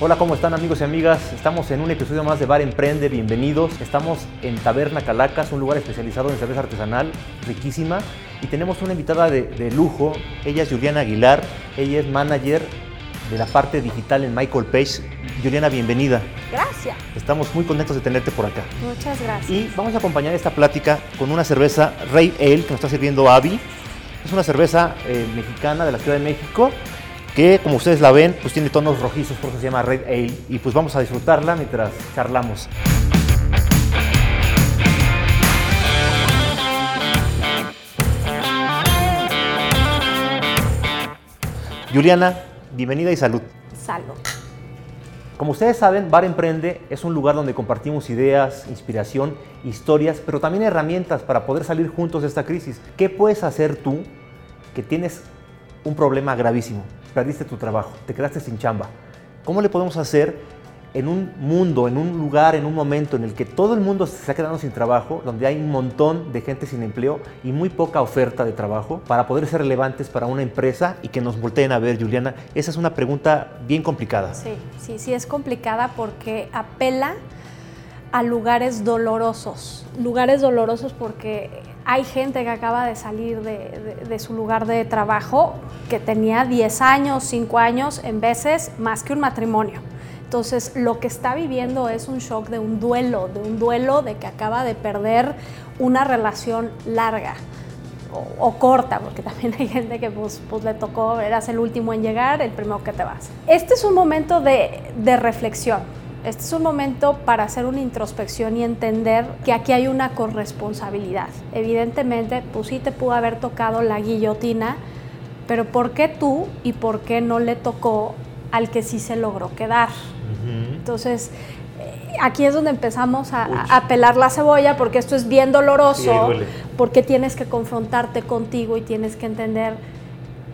Hola, ¿cómo están amigos y amigas? Estamos en un episodio más de Bar Emprende, bienvenidos. Estamos en Taberna Calacas, un lugar especializado en cerveza artesanal, riquísima. Y tenemos una invitada de, de lujo, ella es Juliana Aguilar, ella es manager de la parte digital en Michael Page. Juliana, bienvenida. Gracias. Estamos muy contentos de tenerte por acá. Muchas gracias. Y vamos a acompañar esta plática con una cerveza Rey Ale que nos está sirviendo Avi. Es una cerveza eh, mexicana de la Ciudad de México que, como ustedes la ven, pues tiene tonos rojizos, por eso se llama Red Ale. Y pues vamos a disfrutarla mientras charlamos. Juliana, bienvenida y salud. Salud. Como ustedes saben, Bar Emprende es un lugar donde compartimos ideas, inspiración, historias, pero también herramientas para poder salir juntos de esta crisis. ¿Qué puedes hacer tú que tienes un problema gravísimo? Perdiste tu trabajo, te quedaste sin chamba. ¿Cómo le podemos hacer en un mundo, en un lugar, en un momento en el que todo el mundo se está quedando sin trabajo, donde hay un montón de gente sin empleo y muy poca oferta de trabajo, para poder ser relevantes para una empresa y que nos volteen a ver, Juliana? Esa es una pregunta bien complicada. Sí, sí, sí es complicada porque apela a lugares dolorosos. Lugares dolorosos porque hay gente que acaba de salir de, su lugar de trabajo que tenía 10 años, 5 años, en veces más que un matrimonio. Entonces, lo que está viviendo es un shock de un duelo, de un duelo de que acaba de perder una relación larga o, corta, porque también hay gente que pues, pues, le tocó, eras el último en llegar, el primero que te vas. Este es un momento de reflexión. Este es un momento para hacer una introspección y entender que aquí hay una corresponsabilidad. Evidentemente, pues sí te pudo haber tocado la guillotina, pero ¿por qué tú y por qué no le tocó al que sí se logró quedar? Entonces, eh, aquí es donde empezamos a, a, pelar la cebolla porque esto es bien doloroso, sí, porque tienes que confrontarte contigo y tienes que entender,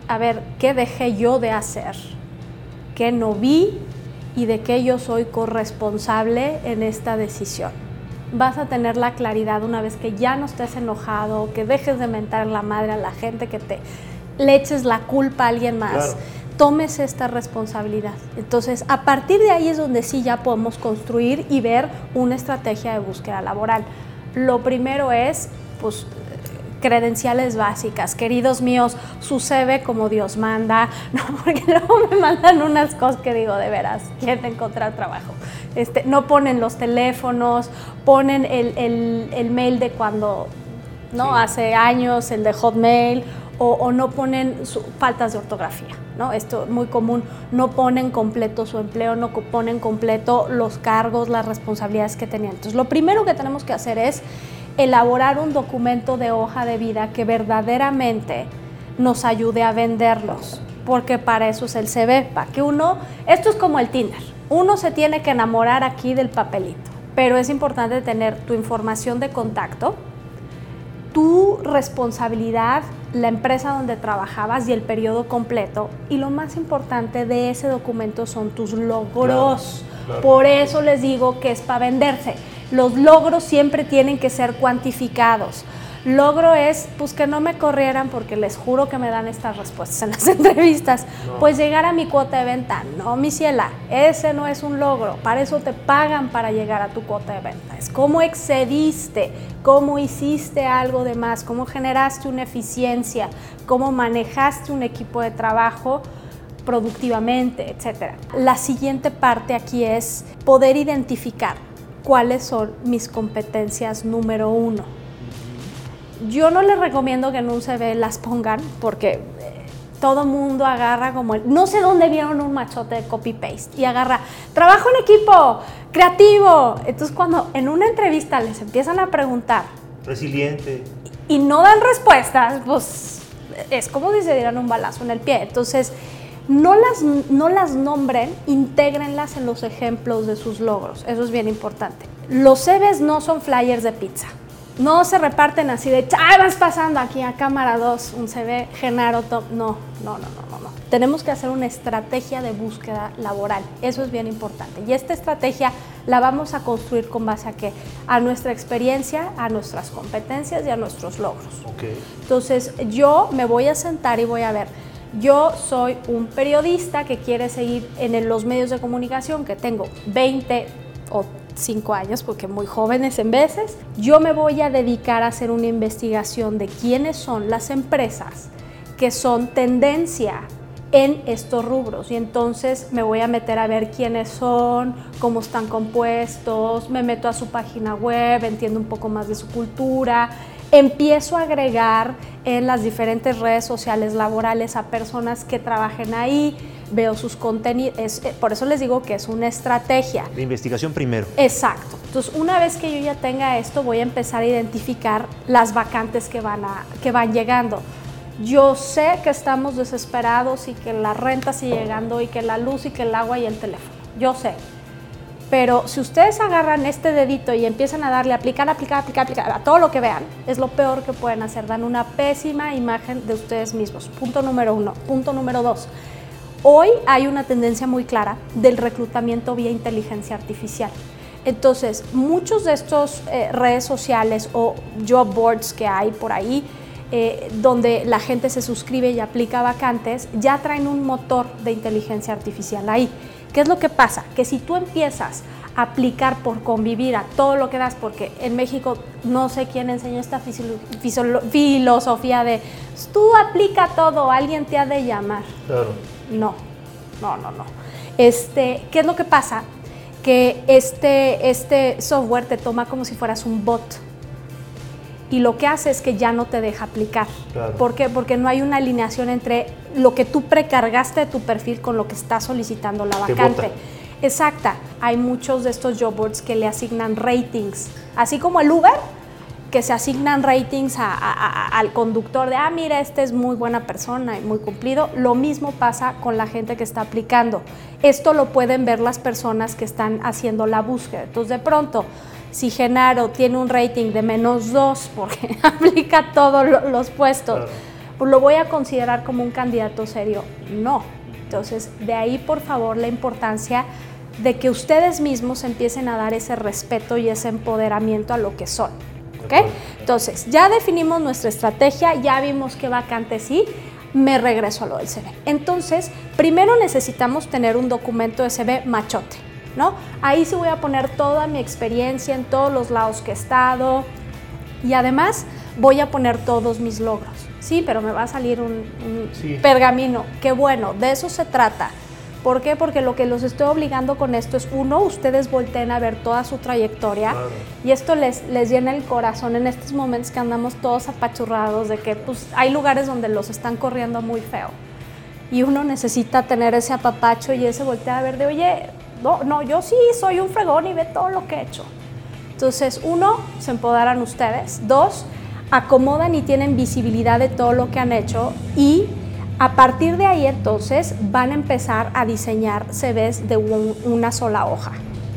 a ver, ¿qué dejé yo de hacer? ¿Qué no vi? Y de qué yo soy corresponsable en esta decisión. Vas a tener la claridad una vez que ya no estés enojado, que dejes de mentar la madre a la gente, que te le eches la culpa a alguien más. Claro tomes esta responsabilidad. Entonces, a partir de ahí es donde sí ya podemos construir y ver una estrategia de búsqueda laboral. Lo primero es, pues, credenciales básicas. Queridos míos, sucede como Dios manda, ¿no? porque luego me mandan unas cosas que digo, de veras, quieren encontrar trabajo. Este, no ponen los teléfonos, ponen el, el, el mail de cuando, ¿no? Sí. Hace años, el de Hotmail, o, o no ponen su, faltas de ortografía. ¿no? Esto es muy común, no ponen completo su empleo, no ponen completo los cargos, las responsabilidades que tenían. Entonces, lo primero que tenemos que hacer es elaborar un documento de hoja de vida que verdaderamente nos ayude a venderlos, porque para eso es el CV, para que uno, esto es como el Tinder, uno se tiene que enamorar aquí del papelito, pero es importante tener tu información de contacto, tu responsabilidad, la empresa donde trabajabas y el periodo completo. Y lo más importante de ese documento son tus logros. Claro, claro. Por eso les digo que es para venderse. Los logros siempre tienen que ser cuantificados. Logro es, pues que no me corrieran porque les juro que me dan estas respuestas en las entrevistas. No. Pues llegar a mi cuota de venta. No, mi ciela, ese no es un logro. Para eso te pagan para llegar a tu cuota de venta. Es cómo excediste, cómo hiciste algo de más, cómo generaste una eficiencia, cómo manejaste un equipo de trabajo productivamente, etc. La siguiente parte aquí es poder identificar cuáles son mis competencias número uno. Yo no les recomiendo que en un CV las pongan porque todo mundo agarra como el, no sé dónde vieron un machote de copy paste y agarra trabajo en equipo creativo entonces cuando en una entrevista les empiezan a preguntar resiliente. y, y no dan respuestas pues es como si se dieran un balazo en el pie. Entonces no las, no las nombren, intégrenlas en los ejemplos de sus logros. Eso es bien importante. Los CVs no son flyers de pizza. No se reparten así de, ¡ay, vas pasando aquí a cámara 2, un CV, Genaro Top! No, no, no, no, no, no. Tenemos que hacer una estrategia de búsqueda laboral. Eso es bien importante. Y esta estrategia la vamos a construir con base a qué? A nuestra experiencia, a nuestras competencias y a nuestros logros. Okay. Entonces, yo me voy a sentar y voy a ver, yo soy un periodista que quiere seguir en los medios de comunicación, que tengo 20 o 5 años, porque muy jóvenes en veces. Yo me voy a dedicar a hacer una investigación de quiénes son las empresas que son tendencia en estos rubros y entonces me voy a meter a ver quiénes son, cómo están compuestos, me meto a su página web, entiendo un poco más de su cultura, empiezo a agregar en las diferentes redes sociales laborales a personas que trabajen ahí, veo sus contenidos, eh, por eso les digo que es una estrategia. De investigación primero. Exacto. Entonces, una vez que yo ya tenga esto, voy a empezar a identificar las vacantes que van, a, que van llegando. Yo sé que estamos desesperados y que la renta sigue llegando y que la luz y que el agua y el teléfono. Yo sé. Pero si ustedes agarran este dedito y empiezan a darle aplicar, aplicar, aplicar, aplicar a todo lo que vean, es lo peor que pueden hacer. Dan una pésima imagen de ustedes mismos. Punto número uno. Punto número dos. Hoy hay una tendencia muy clara del reclutamiento vía inteligencia artificial. Entonces, muchos de estos eh, redes sociales o job boards que hay por ahí, eh, donde la gente se suscribe y aplica vacantes, ya traen un motor de inteligencia artificial ahí. ¿Qué es lo que pasa? Que si tú empiezas a aplicar por convivir a todo lo que das, porque en México no sé quién enseñó esta filosofía de tú aplica todo, alguien te ha de llamar. Claro. No, no, no, no. Este, ¿Qué es lo que pasa? Que este, este software te toma como si fueras un bot y lo que hace es que ya no te deja aplicar. ¿Por qué? Porque no hay una alineación entre lo que tú precargaste de tu perfil con lo que está solicitando la vacante. Exacta. Hay muchos de estos job boards que le asignan ratings, así como el Uber, que se asignan ratings al conductor de, ah, mira, este es muy buena persona y muy cumplido. Lo mismo pasa con la gente que está aplicando. Esto lo pueden ver las personas que están haciendo la búsqueda. Entonces, de pronto, si Genaro tiene un rating de menos 2 porque aplica todos los puestos, pues lo voy a considerar como un candidato serio. No. Entonces, de ahí, por favor, la importancia de que ustedes mismos empiecen a dar ese respeto y ese empoderamiento a lo que son. ¿Ok? Entonces, ya definimos nuestra estrategia, ya vimos qué vacante sí, me regreso a lo del CV. Entonces, primero necesitamos tener un documento de CV machote. ¿No? Ahí sí voy a poner toda mi experiencia en todos los lados que he estado y además voy a poner todos mis logros. Sí, pero me va a salir un, pergamino. Qué bueno, de eso se trata. ¿Por qué? Porque lo que los estoy obligando con esto es, uno, ustedes volteen a ver toda su trayectoria y esto les, les llena el corazón en estos momentos que andamos todos apachurrados de que pues, hay lugares donde los están corriendo muy feo. Y uno necesita tener ese apapacho y ese voltear a ver de, oye, no, no, yo sí soy un fregón y ve todo lo que he hecho. Entonces, uno, se empoderan ustedes. Dos, acomodan y tienen visibilidad de todo lo que han hecho. Y a partir de ahí, entonces, van a empezar a diseñar CVs de una sola hoja.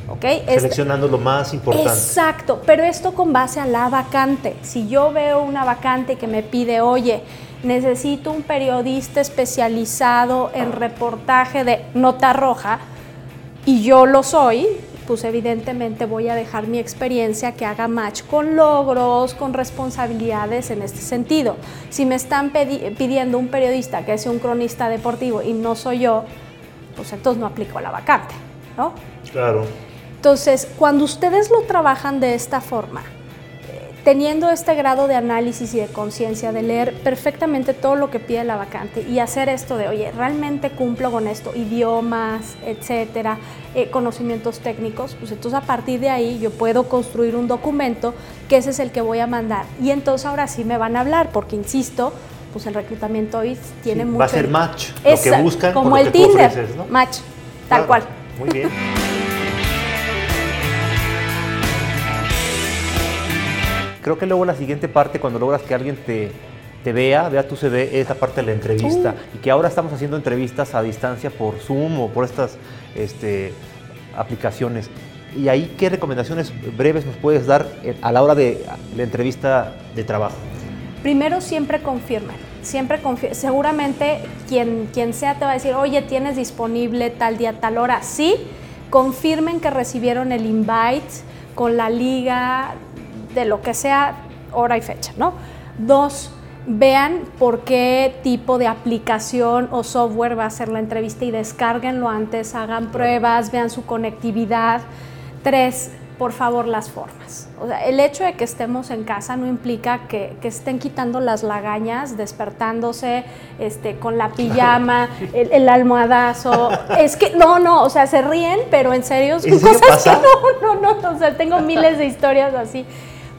¿Okay? Seleccionando lo más importante. Exacto, pero esto con base a la vacante. Si yo veo una vacante que me pide, oye, necesito un periodista especializado en reportaje de nota roja, y yo lo soy, pues evidentemente voy a dejar mi experiencia que haga match con logros, con responsabilidades en este sentido. Si me están pidiendo un periodista que sea un cronista deportivo y no soy yo, pues entonces no aplico la vacante, ¿no? Claro. Entonces, cuando ustedes lo trabajan de esta forma, teniendo este grado de análisis y de conciencia, de leer perfectamente todo lo que pide la vacante y hacer esto de, oye, realmente cumplo con esto, idiomas, etcétera, eh, conocimientos técnicos, pues entonces a partir de ahí yo puedo construir un documento que ese es el que voy a mandar. Y entonces ahora sí me van a hablar, porque insisto, pues el reclutamiento hoy tiene mucho. Va a ser match, lo que buscan, como el Tinder, match, tal cual. Muy bien. Creo que luego la siguiente parte, cuando logras que alguien te, te vea, vea tu CV, es la parte de la entrevista. Uh. Y que ahora estamos haciendo entrevistas a distancia por Zoom o por estas este, aplicaciones. ¿Y ahí qué recomendaciones breves nos puedes dar a la hora de la entrevista de trabajo? Primero siempre confirmen, siempre seguramente quien, quien sea te va a decir, oye, tienes disponible tal día, tal hora. Sí, confirmen que recibieron el invite con la liga, de lo que sea, hora y fecha, ¿no? Dos, vean por qué tipo de aplicación o software va a ser la entrevista y descárguenlo antes, hagan pruebas, vean su conectividad. Tres, por favor, las formas. O sea, el hecho de que estemos en casa no implica que, estén quitando las lagañas, despertándose este, con la pijama, el, almohadazo. es que, no, no, o sea, se ríen, pero en serio, cosas que no, no, no, o sea, tengo miles de historias así.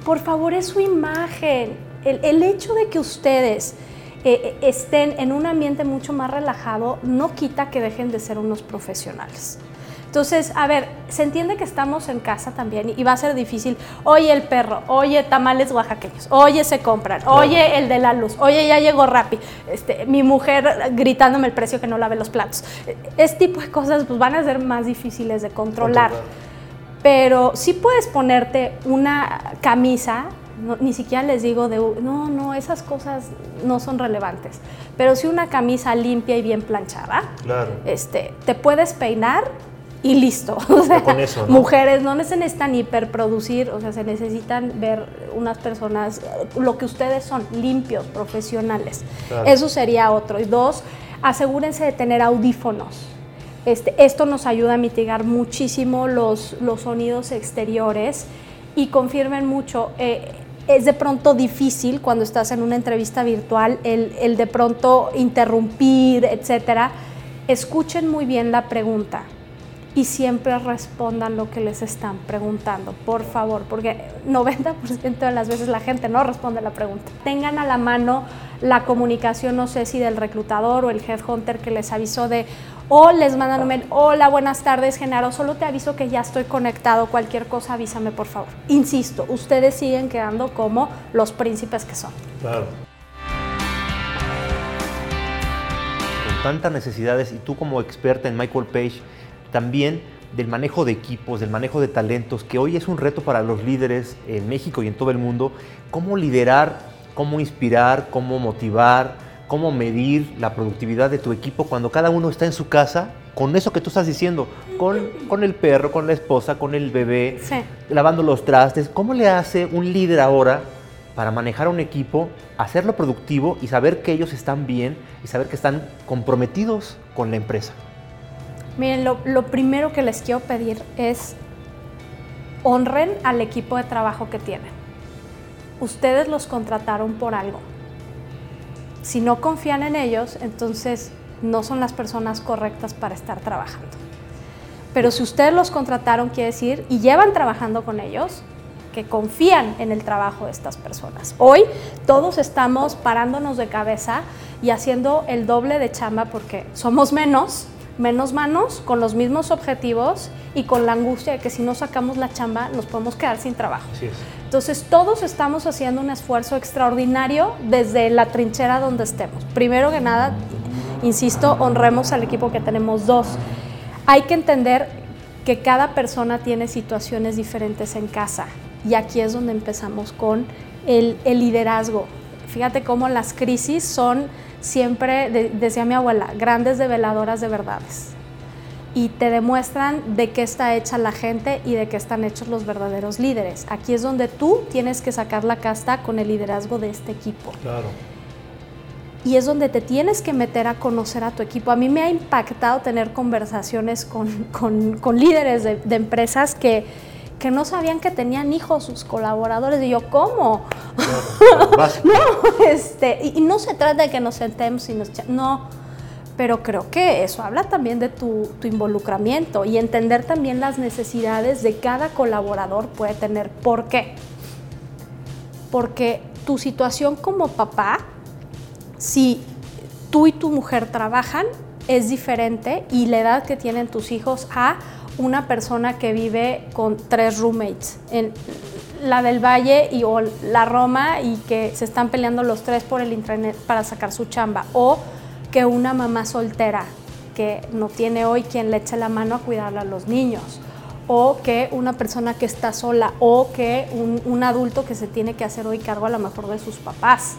Por favor, es su imagen el, hecho de que ustedes eh, estén en un ambiente mucho más relajado no quita que dejen de ser unos profesionales. Entonces, a ver, se entiende que estamos en casa también y va a ser difícil. Oye el perro, oye tamales oaxaqueños, oye se compran, oye el de la luz, oye ya llegó Rappi, este, mi mujer gritándome el precio que no lave los platos. Este tipo de cosas pues, van a ser más difíciles de controlar. Pero sí puedes ponerte una camisa ni siquiera les digo de, no, no, esas cosas no son relevantes. Pero si una camisa limpia y bien planchada, este, te puedes peinar y listo. con eso, Mujeres no se necesitan hiperproducir, o sea, se necesitan ver unas personas, lo que ustedes son, limpios, profesionales. Eso sería otro. Y dos, asegúrense de tener audífonos. Este, esto nos ayuda a mitigar muchísimo los, los sonidos exteriores y confirmen mucho. Eh, es de pronto difícil cuando estás en una entrevista virtual el, de pronto interrumpir, etcétera. Escuchen muy bien la pregunta y siempre respondan lo que les están preguntando, por favor, porque 90% de las veces la gente no responde la pregunta. Tengan a la mano la comunicación, no sé si del reclutador o el headhunter que les avisó de, o les mandan un mail, hola, buenas tardes, Genaro, solo te aviso que ya estoy conectado, cualquier cosa avísame por favor. Insisto, ustedes siguen quedando como los príncipes que son. Claro. Con tantas necesidades y tú como experta en Michael Page, también del manejo de equipos, del manejo de talentos, que hoy es un reto para los líderes en México y en todo el mundo, cómo liderar, cómo inspirar, cómo motivar, cómo medir la productividad de tu equipo cuando cada uno está en su casa con eso que tú estás diciendo, con, con el perro, con la esposa, con el bebé, lavando los trastes. ¿Cómo le hace un líder ahora para manejar un equipo, hacerlo productivo y saber que ellos están bien y saber que están comprometidos con la empresa? Miren, lo, lo primero que les quiero pedir es honren al equipo de trabajo que tienen. Ustedes los contrataron por algo si no confían en ellos, entonces no son las personas correctas para estar trabajando. Pero si ustedes los contrataron, quiere decir, y llevan trabajando con ellos, que confían en el trabajo de estas personas. Hoy todos estamos parándonos de cabeza y haciendo el doble de chamba porque somos menos, menos manos, con los mismos objetivos y con la angustia de que si no sacamos la chamba nos podemos quedar sin trabajo. Entonces todos estamos haciendo un esfuerzo extraordinario desde la trinchera donde estemos. Primero que nada, insisto, honremos al equipo que tenemos dos. Hay que entender que cada persona tiene situaciones diferentes en casa y aquí es donde empezamos con el, liderazgo. Fíjate cómo las crisis son siempre, decía mi abuela, grandes develadoras de verdades y te demuestran de qué está hecha la gente y de qué están hechos los verdaderos líderes. Aquí es donde tú tienes que sacar la casta con el liderazgo de este equipo. Claro. Y es donde te tienes que meter a conocer a tu equipo. A mí me ha impactado tener conversaciones con, líderes de, empresas que, que, no sabían que tenían hijos sus colaboradores. Y yo, ¿cómo? no, este, y, y, no se trata de que nos sentemos y nos... No, pero creo que eso habla también de tu, involucramiento y entender también las necesidades de cada colaborador puede tener. ¿Por qué? Porque tu situación como papá, si tú y tu mujer trabajan, es diferente y la edad que tienen tus hijos a una persona que vive con tres roommates, en la del Valle y o la Roma y que se están peleando los tres por el internet para sacar su chamba o que una mamá soltera que no tiene hoy quien le eche la mano a cuidar a los niños, o que una persona que está sola, o que un, adulto que se tiene que hacer hoy cargo a lo mejor de sus papás.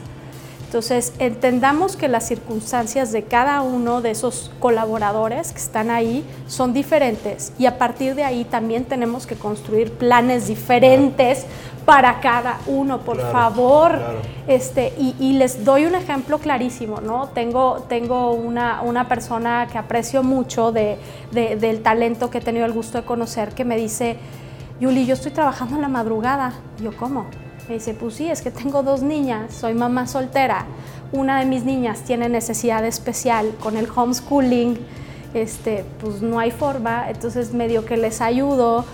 Entonces, entendamos que las circunstancias de cada uno de esos colaboradores que están ahí son diferentes y a partir de ahí también tenemos que construir planes diferentes para cada uno, por favor. Este, y, les doy un ejemplo clarísimo, ¿no? Tengo, tengo una, una persona que aprecio mucho de, del talento que he tenido el gusto de conocer que me dice, Yuli, yo estoy trabajando en la madrugada. yo, ¿cómo? Me dice, pues sí, es que tengo dos niñas, soy mamá soltera. Una de mis niñas tiene necesidad especial con el homeschooling, este, pues no hay forma, entonces medio que les ayudo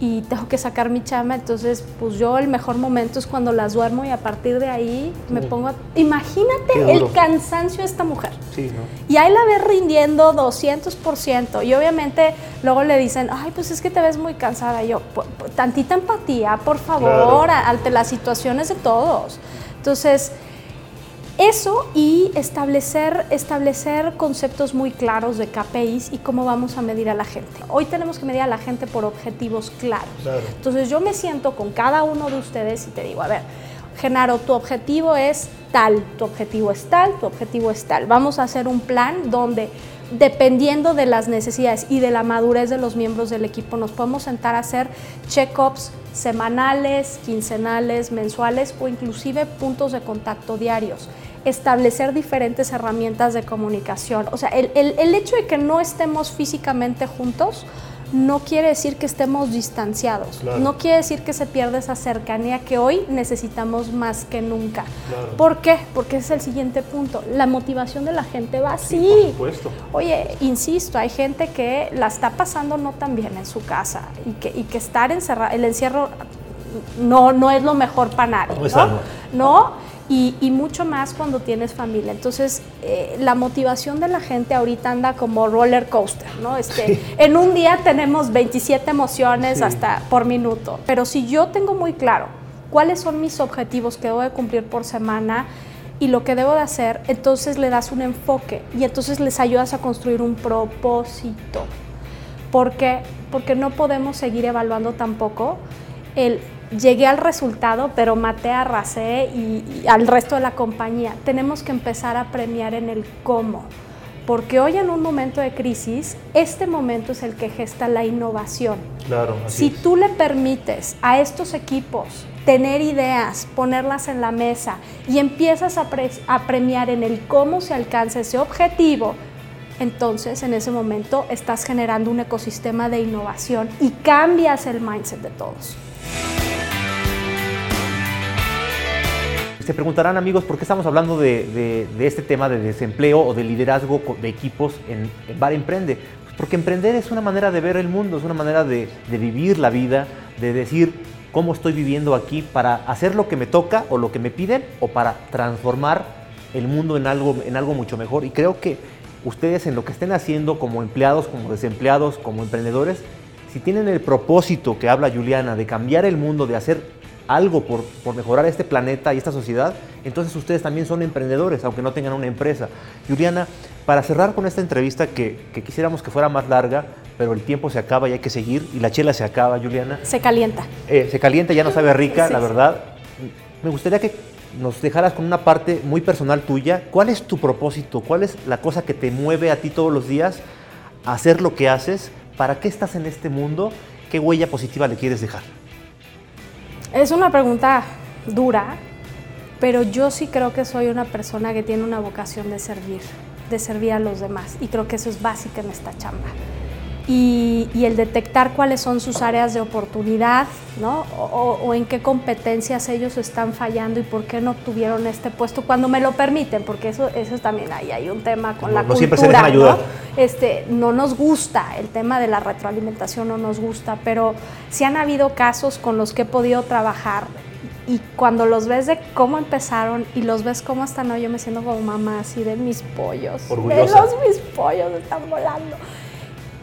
y tengo que sacar mi chama, entonces pues yo el mejor momento es cuando las duermo y a partir de ahí me pongo a... Imagínate el cansancio de esta mujer. Sí, ¿no? Y ahí la ves rindiendo 200% y obviamente luego le dicen, ay, pues es que te ves muy cansada. yo, tantita empatía, por favor, ante las situaciones de todos. Entonces, eso y establecer, establecer conceptos muy claros de KPIs y cómo vamos a medir a la gente. Hoy tenemos que medir a la gente por objetivos claros. Entonces yo me siento con cada uno de ustedes y te digo, a ver, Genaro, tu objetivo es tal, tu objetivo es tal, tu objetivo es tal. Vamos a hacer un plan donde dependiendo de las necesidades y de la madurez de los miembros del equipo, nos podemos sentar a hacer check-ups semanales, quincenales, mensuales o inclusive puntos de contacto diarios establecer diferentes herramientas de comunicación. O sea, el, el, hecho de que no estemos físicamente juntos no quiere decir que estemos distanciados, no quiere decir que se pierda esa cercanía que hoy necesitamos más que nunca. ¿Por qué? Porque ese es el siguiente punto. La motivación de la gente va así. por supuesto. Oye, insisto, hay gente que la está pasando no tan bien en su casa y que, y que estar encerrado, el encierro no, no es lo mejor para nadie. ¿no? ¿no? Y, mucho más cuando tienes familia. Entonces, eh, la motivación de la gente ahorita anda como roller coaster, ¿no? Este, En un día tenemos 27 emociones hasta por minuto, pero si yo tengo muy claro cuáles son mis objetivos que debo de cumplir por semana y lo que debo de hacer, entonces le das un enfoque y entonces les ayudas a construir un propósito. ¿Por qué? Porque no podemos seguir evaluando tampoco el llegué al resultado, pero maté, arrasé y, y, al resto de la compañía. Tenemos que empezar a premiar en el cómo, porque hoy en un momento de crisis, este momento es el que gesta la innovación. Claro. si tú le permites a estos equipos tener ideas, ponerlas en la mesa y empiezas a, a premiar en el cómo se alcanza ese objetivo, entonces en ese momento estás generando un ecosistema de innovación y cambias el mindset de todos. Se preguntarán amigos, ¿por qué estamos hablando de, este tema de desempleo o de liderazgo de equipos en, Bar Emprende? Pues porque emprender es una manera de ver el mundo, es una manera de, vivir la vida, de decir cómo estoy viviendo aquí para hacer lo que me toca o lo que me piden o para transformar el mundo en algo, en algo mucho mejor. Y creo que ustedes en lo que estén haciendo como empleados, como desempleados, como emprendedores, si tienen el propósito que habla Juliana de cambiar el mundo, de hacer algo por, mejorar este planeta y esta sociedad, entonces ustedes también son emprendedores, aunque no tengan una empresa. Juliana, para cerrar con esta entrevista que, quisiéramos que fuera más larga, pero el tiempo se acaba y hay que seguir, y la chela se acaba, Juliana. Se calienta. Eh, se calienta, ya no sabe rica, la verdad. Me gustaría que nos dejaras con una parte muy personal tuya. ¿Cuál es tu propósito? ¿Cuál es la cosa que te mueve a ti todos los días a hacer lo que haces? ¿Para qué estás en este mundo? ¿Qué huella positiva le quieres dejar? Es una pregunta dura, pero yo sí creo que soy una persona que tiene una vocación de servir, de servir a los demás. Y creo que eso es básico en esta chamba y, el detectar cuáles son sus áreas de oportunidad, ¿no? O, en qué competencias ellos están fallando y por qué no obtuvieron este puesto cuando me lo permiten, porque eso, eso también ahí hay un tema con la no cultura, siempre se ¿no? Este, no nos gusta, el tema de la retroalimentación no nos gusta, pero sí han habido casos con los que he podido trabajar y cuando los ves de cómo empezaron y los ves cómo están hoy, yo me siento como mamá así de mis pollos, de los mis pollos están volando.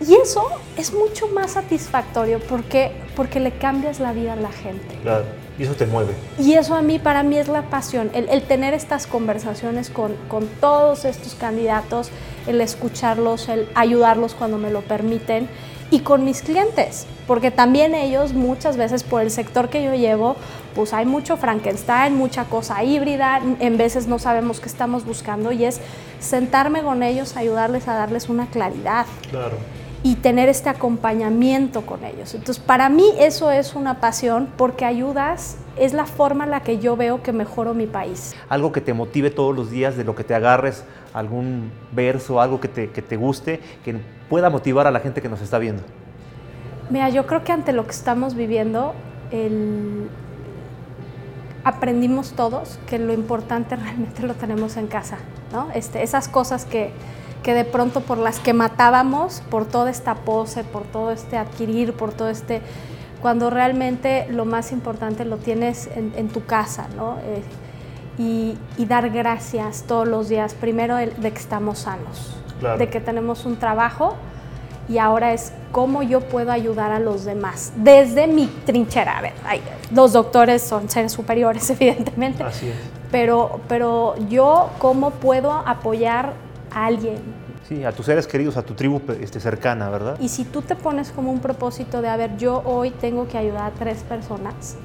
Y eso es mucho más satisfactorio porque, porque le cambias la vida a la gente. Claro, y eso te mueve. Y eso a mí, para mí es la pasión, el, tener estas conversaciones con, con, todos estos candidatos, el escucharlos, el ayudarlos cuando me lo permiten y con mis clientes, porque también ellos muchas veces por el sector que yo llevo, pues hay mucho Frankenstein, mucha cosa híbrida, en veces no sabemos qué estamos buscando y es sentarme con ellos, ayudarles a darles una claridad. Claro. Y tener este acompañamiento con ellos. Entonces, para mí eso es una pasión porque ayudas, es la forma en la que yo veo que mejoro mi país. Algo que te motive todos los días, de lo que te agarres, algún verso, algo que te, que te guste, que pueda motivar a la gente que nos está viendo. Mira, yo creo que ante lo que estamos viviendo, el, aprendimos todos que lo importante realmente lo tenemos en casa, ¿no? Este, esas cosas que, que de pronto por las que matábamos, por toda esta pose, por todo este adquirir, por todo este, cuando realmente lo más importante lo tienes en, tu casa, ¿no? Eh, y, dar gracias todos los días, primero de que estamos sanos, de que tenemos un trabajo y ahora es cómo yo puedo ayudar a los demás desde mi trinchera. A ver, los doctores son seres superiores, evidentemente. Así es. Pero, pero yo, ¿cómo puedo apoyar a alguien? Sí, a tus seres queridos, a tu tribu este, cercana, ¿verdad? Y si tú te pones como un propósito de, a ver, yo hoy tengo que ayudar a tres personas,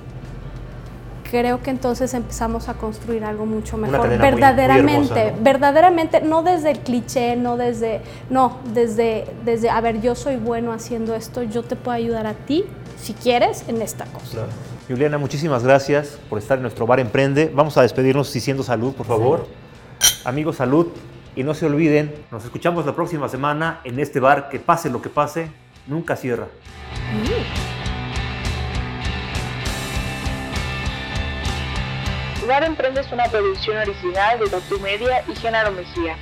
creo que entonces empezamos a construir algo mucho mejor. verdaderamente, verdaderamente, no desde el cliché, no desde, no, desde, desde, a ver, yo soy bueno haciendo esto, yo te puedo ayudar a ti, si quieres, en esta cosa. Juliana, muchísimas gracias por estar en nuestro bar Emprende. Vamos a despedirnos diciendo salud, por favor. Amigos, salud. Y no se olviden, nos escuchamos la próxima semana en este bar que pase lo que pase, nunca cierra. Lugar Emprende es una producción original de Tatu Media y Genaro Mejía.